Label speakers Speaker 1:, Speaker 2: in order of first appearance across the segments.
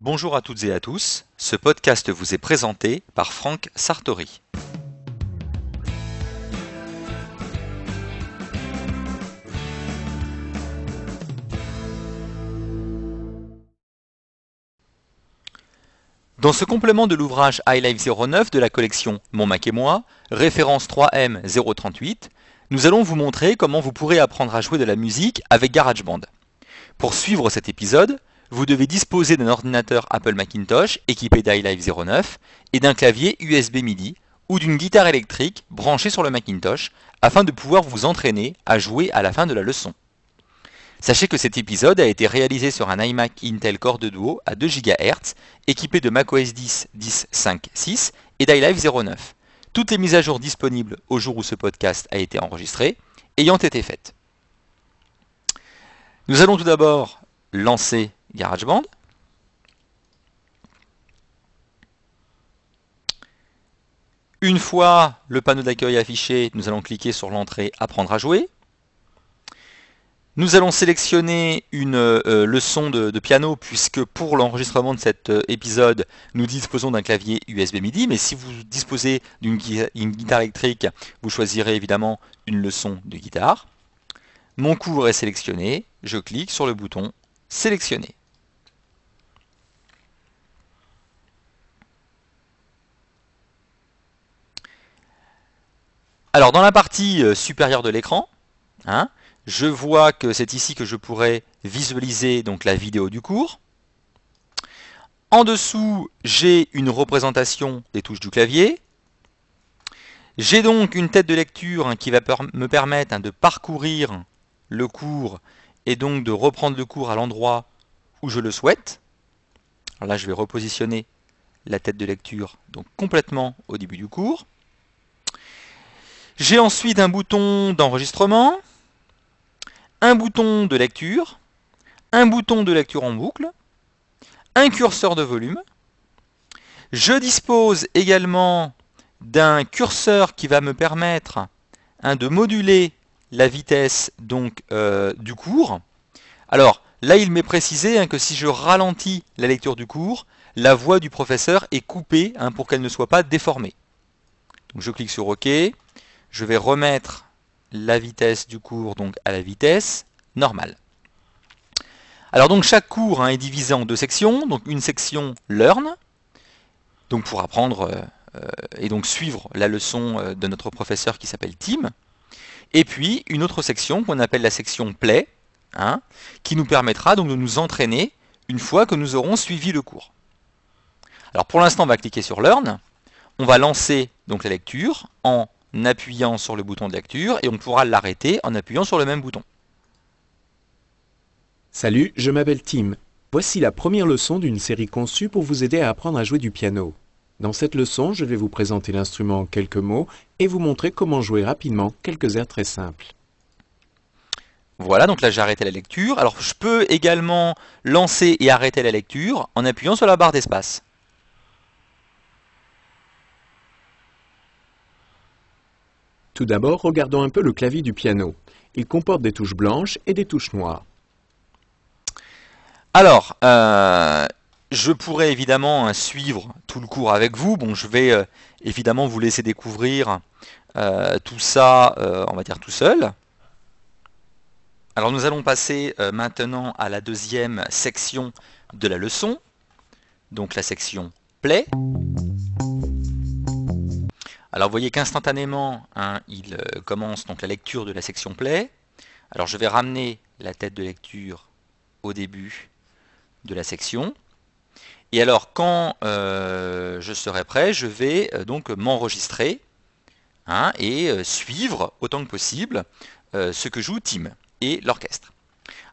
Speaker 1: Bonjour à toutes et à tous, ce podcast vous est présenté par Franck Sartori. Dans ce complément de l'ouvrage iLife 09 de la collection Mon Mac et moi, référence 3M 038, nous allons vous montrer comment vous pourrez apprendre à jouer de la musique avec GarageBand. Pour suivre cet épisode, vous devez disposer d'un ordinateur Apple Macintosh équipé d'iLive 09 et d'un clavier USB MIDI ou d'une guitare électrique branchée sur le Macintosh afin de pouvoir vous entraîner à jouer à la fin de la leçon. Sachez que cet épisode a été réalisé sur un iMac Intel Core 2 Duo à 2 GHz équipé de macOS 10 10.5.6 et d'iLive 09. Toutes les mises à jour disponibles au jour où ce podcast a été enregistré ayant été faites. Nous allons tout d'abord lancer GarageBand. Une fois le panneau d'accueil affiché, nous allons cliquer sur l'entrée Apprendre à jouer. Nous allons sélectionner une euh, leçon de, piano puisque pour l'enregistrement de cet euh, épisode, nous disposons d'un clavier USB MIDI. Mais si vous disposez d'une guitare électrique, vous choisirez évidemment une leçon de guitare. Mon cours est sélectionné. Je clique sur le bouton Sélectionner. Alors dans la partie euh, supérieure de l'écran, hein, je vois que c'est ici que je pourrais visualiser donc la vidéo du cours. En dessous, j'ai une représentation des touches du clavier. J'ai donc une tête de lecture hein, qui va me permettre hein, de parcourir le cours et donc de reprendre le cours à l'endroit où je le souhaite. Là, je vais repositionner la tête de lecture donc complètement au début du cours. J'ai ensuite un bouton d'enregistrement, un bouton de lecture, un bouton de lecture en boucle, un curseur de volume. Je dispose également d'un curseur qui va me permettre hein, de moduler la vitesse donc euh, du cours. Alors là, il m'est précisé hein, que si je ralentis la lecture du cours, la voix du professeur est coupée hein, pour qu'elle ne soit pas déformée. Je clique sur OK je vais remettre la vitesse du cours donc à la vitesse normale. Alors donc chaque cours hein, est divisé en deux sections, donc une section learn, donc pour apprendre euh, et donc suivre la leçon euh, de notre professeur qui s'appelle Tim, et puis une autre section qu'on appelle la section play, hein, qui nous permettra donc de nous entraîner une fois que nous aurons suivi le cours. Alors pour l'instant on va cliquer sur learn, on va lancer donc la lecture en appuyant sur le bouton de lecture et on pourra l'arrêter en appuyant sur le même bouton.
Speaker 2: Salut, je m'appelle Tim. Voici la première leçon d'une série conçue pour vous aider à apprendre à jouer du piano. Dans cette leçon, je vais vous présenter l'instrument en quelques mots et vous montrer comment jouer rapidement quelques airs très simples.
Speaker 1: Voilà, donc là j'ai arrêté la lecture. Alors je peux également lancer et arrêter la lecture en appuyant sur la barre d'espace.
Speaker 2: Tout d'abord, regardons un peu le clavier du piano. Il comporte des touches blanches et des touches noires.
Speaker 1: Alors, euh, je pourrais évidemment hein, suivre tout le cours avec vous. Bon, je vais euh, évidemment vous laisser découvrir euh, tout ça, on va dire tout seul. Alors nous allons passer maintenant à la deuxième section de la leçon, donc la section Play. Alors vous voyez qu'instantanément, hein, il euh, commence donc la lecture de la section play. Alors je vais ramener la tête de lecture au début de la section. Et alors quand euh, je serai prêt, je vais euh, donc m'enregistrer hein, et suivre autant que possible ce que joue Tim et l'orchestre.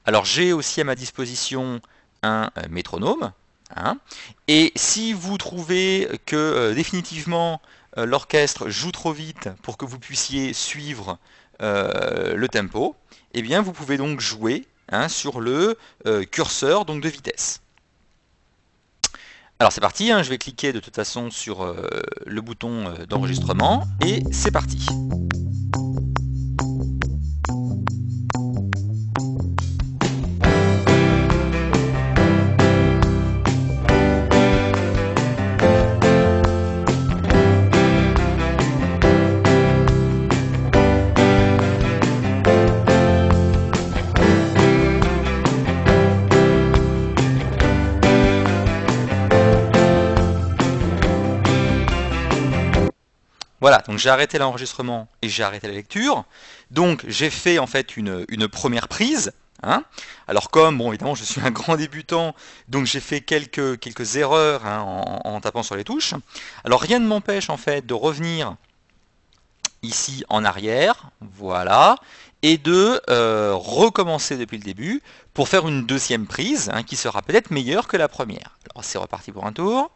Speaker 1: Alors j'ai aussi à ma disposition un métronome. Hein, et si vous trouvez que définitivement l'orchestre joue trop vite pour que vous puissiez suivre euh, le tempo, eh bien vous pouvez donc jouer hein, sur le euh, curseur donc de vitesse. Alors c'est parti, hein, je vais cliquer de toute façon sur le bouton d'enregistrement et c'est parti. Voilà, donc j'ai arrêté l'enregistrement et j'ai arrêté la lecture. Donc j'ai fait en fait une, première prise. Hein. Alors comme, bon évidemment je suis un grand débutant, donc j'ai fait quelques, quelques erreurs hein, en, tapant sur les touches. Alors rien ne m'empêche en fait de revenir ici en arrière, voilà, et de euh, recommencer depuis le début pour faire une deuxième prise hein, qui sera peut-être meilleure que la première. Alors c'est reparti pour un tour.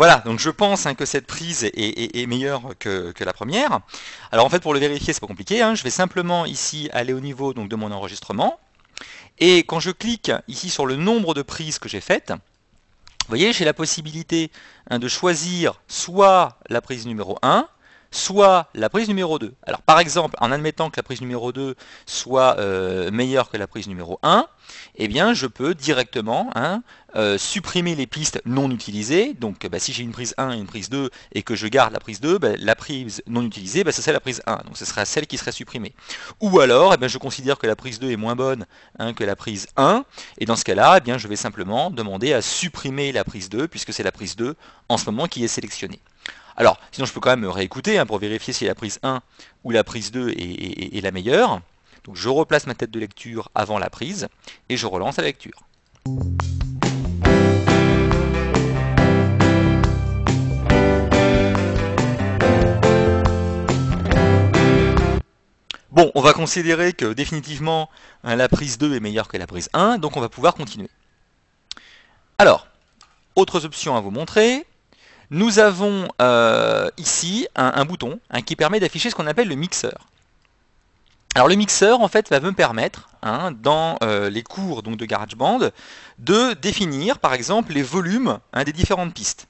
Speaker 1: Voilà, donc je pense hein, que cette prise est, meilleure que, la première. Alors en fait, pour le vérifier, c'est pas compliqué. Hein. Je vais simplement ici aller au niveau donc, de mon enregistrement. Et quand je clique ici sur le nombre de prises que j'ai faites, vous voyez, j'ai la possibilité hein, de choisir soit la prise numéro 1, soit la prise numéro 2. Alors par exemple, en admettant que la prise numéro 2 soit euh, meilleure que la prise numéro 1, eh bien je peux directement hein, euh, supprimer les pistes non utilisées. Donc bah, si j'ai une prise 1 et une prise 2 et que je garde la prise 2, bah, la prise non utilisée, bah, c'est la prise 1. Donc ce sera celle qui serait supprimée. Ou alors, eh je considère que la prise 2 est moins bonne hein, que la prise 1. Et dans ce cas-là, eh je vais simplement demander à supprimer la prise 2 puisque c'est la prise 2 en ce moment qui est sélectionnée. Alors, sinon je peux quand même réécouter hein, pour vérifier si la prise 1 ou la prise 2 est, la meilleure. Donc je replace ma tête de lecture avant la prise et je relance la lecture. Bon, on va considérer que définitivement hein, la prise 2 est meilleure que la prise 1, donc on va pouvoir continuer. Alors, autres options à vous montrer. Nous avons euh, ici un, bouton hein, qui permet d'afficher ce qu'on appelle le mixeur. Alors le mixeur en fait va me permettre hein, dans euh, les cours donc, de GarageBand de définir par exemple les volumes hein, des différentes pistes.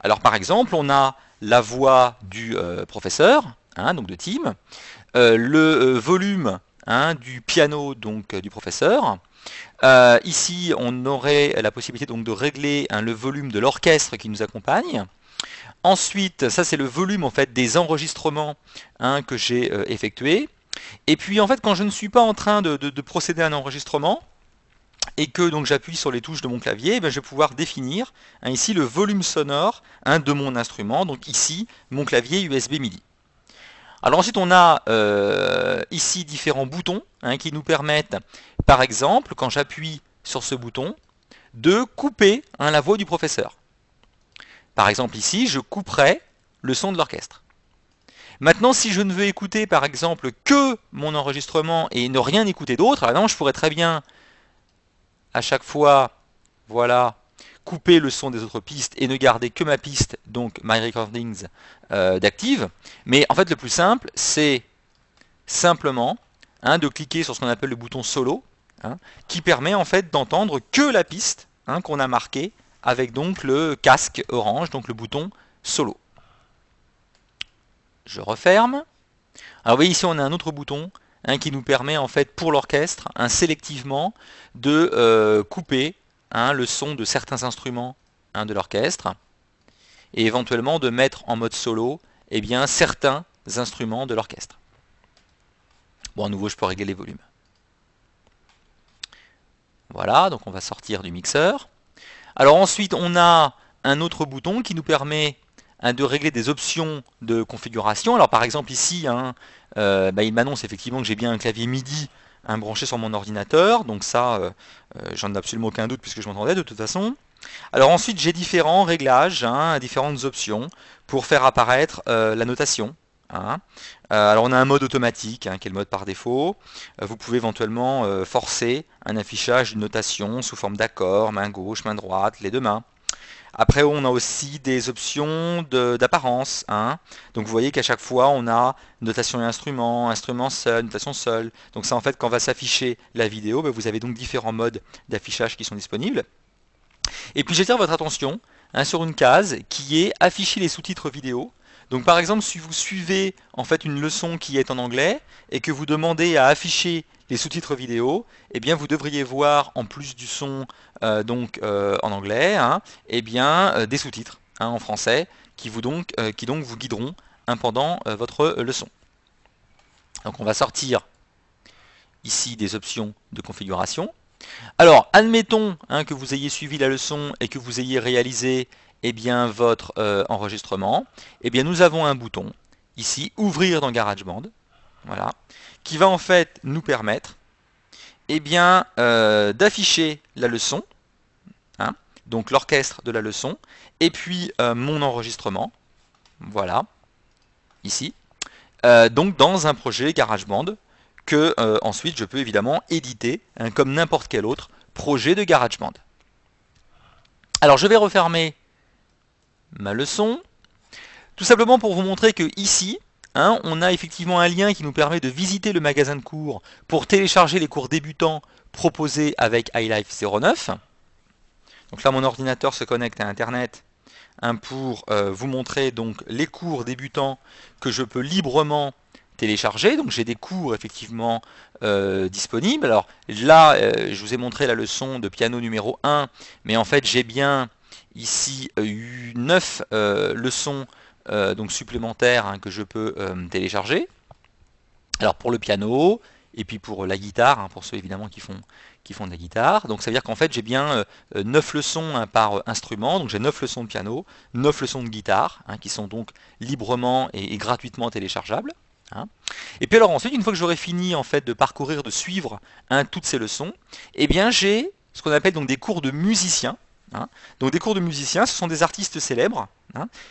Speaker 1: Alors par exemple on a la voix du euh, professeur, donc de Tim, le volume du piano donc du professeur. ici on aurait la possibilité donc de régler le volume de l'orchestre qui nous accompagne. Ensuite, ça c'est le volume en fait des enregistrements hein, que j'ai euh, effectués. Et puis en fait, quand je ne suis pas en train de, procéder à un enregistrement, et que donc j'appuie sur les touches de mon clavier, eh je vais pouvoir définir hein, ici le volume sonore hein, de mon instrument, donc ici mon clavier USB MIDI. Alors ensuite on a euh, ici différents boutons qui nous permettent, par exemple, quand j'appuie sur ce bouton, de couper la voix du professeur. Par exemple ici, je couperai le son de l'orchestre. Maintenant, si je ne veux écouter par exemple que mon enregistrement et ne rien écouter d'autre, alors je pourrais très bien à chaque fois, voilà, couper le son des autres pistes et ne garder que ma piste, donc My Recordings euh, d'active. Mais en fait, le plus simple, c'est simplement hein, de cliquer sur ce qu'on appelle le bouton solo, hein, qui permet en fait d'entendre que la piste hein, qu'on a marquée avec donc le casque orange, donc le bouton solo. Je referme. Alors vous voyez ici on a un autre bouton hein, qui nous permet en fait pour l'orchestre hein, sélectivement de euh, couper hein, le son de certains instruments de l'orchestre et éventuellement de mettre en mode solo eh bien, certains instruments de l'orchestre. Bon à nouveau je peux régler les volumes. Voilà, donc on va sortir du mixeur. Alors ensuite, on a un autre bouton qui nous permet hein, de régler des options de configuration. Alors par exemple ici, hein, euh, bah, il m'annonce effectivement que j'ai bien un clavier MIDI hein, branché sur mon ordinateur. Donc ça, euh, euh, j'en ai absolument aucun doute puisque je m'entendais de toute façon. Alors ensuite, j'ai différents réglages, différentes options pour faire apparaître la notation. Alors on a un mode automatique qui est le mode par défaut. vous pouvez éventuellement forcer un affichage d'une notation sous forme d'accord, main gauche, main droite, les deux mains. Après, on a aussi des options d'apparence. Hein. Donc vous voyez qu'à chaque fois, on a notation et instrument, instrument seul, notation seul. Donc ça, en fait, quand va s'afficher la vidéo, ben, vous avez donc différents modes d'affichage qui sont disponibles. Et puis j'attire votre attention hein, sur une case qui est afficher les sous-titres vidéo. Donc par exemple, si vous suivez en fait une leçon qui est en anglais et que vous demandez à afficher les sous-titres vidéo, eh bien vous devriez voir en plus du son euh, donc euh, en anglais, hein, eh bien euh, des sous-titres hein, en français qui vous guideront pendant votre leçon. Donc on va sortir ici des options de configuration. Alors, admettons hein, que vous ayez suivi la leçon et que vous ayez réalisé eh bien, votre euh, enregistrement. Eh bien, nous avons un bouton, ici, ouvrir dans GarageBand, voilà, qui va en fait nous permettre eh bien, euh, d'afficher la leçon, hein, donc l'orchestre de la leçon, et puis euh, mon enregistrement, voilà, ici, donc dans un projet GarageBand que ensuite je peux évidemment éditer hein, comme n'importe quel autre projet de GarageBand. Alors je vais refermer ma leçon, tout simplement pour vous montrer que ici, hein, on a effectivement un lien qui nous permet de visiter le magasin de cours pour télécharger les cours débutants proposés avec iLife 09. Donc là mon ordinateur se connecte à internet hein, pour euh, vous montrer donc les cours débutants que je peux librement télécharger. Donc j'ai des cours effectivement euh, disponibles. Alors là, euh, je vous ai montré la leçon de piano numéro 1, mais en fait j'ai bien ici euh, eu 9 leçons donc supplémentaires hein, que je peux télécharger. Alors pour le piano, et puis pour la guitare, hein, pour ceux évidemment qui font, de la guitare. Donc ça veut dire qu'en fait j'ai bien 9 leçons hein, par instrument, donc j'ai 9 leçons de piano, 9 leçons de guitare, qui sont donc librement et gratuitement téléchargeables. Et puis alors ensuite, une fois que j'aurai fini en fait de parcourir, de suivre toutes ces leçons, eh bien j'ai ce qu'on appelle donc des cours de musiciens. Hein. Donc des cours de musiciens, ce sont des artistes célèbres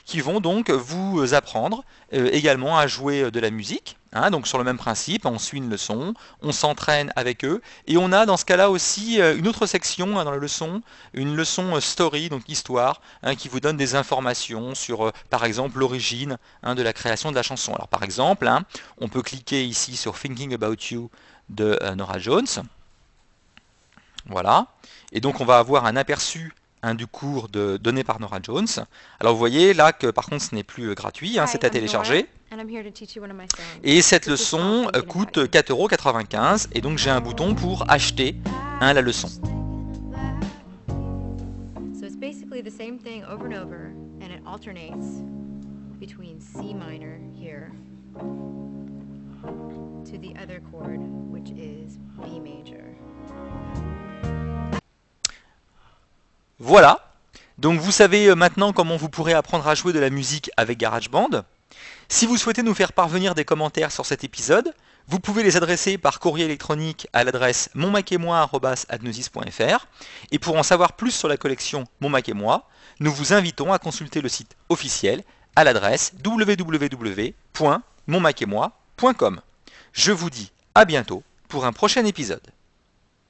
Speaker 1: qui vont donc vous apprendre euh, également à jouer euh, de la musique. Hein, donc sur le même principe, on suit une leçon, on s'entraîne avec eux, et on a dans ce cas-là aussi euh, une autre section hein, dans la leçon, une leçon euh, story, donc histoire, hein, qui vous donne des informations sur, euh, par exemple, l'origine de la création de la chanson. Alors par exemple, on peut cliquer ici sur Thinking About You de Nora Jones. Voilà. Et donc on va avoir un aperçu du cours de, donné par Nora Jones. Alors vous voyez là que par contre ce n'est plus gratuit, c'est à télécharger. Et cette leçon euh, coûte 4,95€ et donc j'ai un bouton pour acheter hein, la leçon. Voilà, donc vous savez euh, maintenant comment vous pourrez apprendre à jouer de la musique avec GarageBand. Si vous souhaitez nous faire parvenir des commentaires sur cet épisode, vous pouvez les adresser par courrier électronique à l'adresse monmac-et-moi@adnosis.fr. Et pour en savoir plus sur la collection Mon Mac et moi, nous vous invitons à consulter le site officiel à l'adresse www.monmacetmoi.com. Je vous dis à bientôt pour un prochain épisode.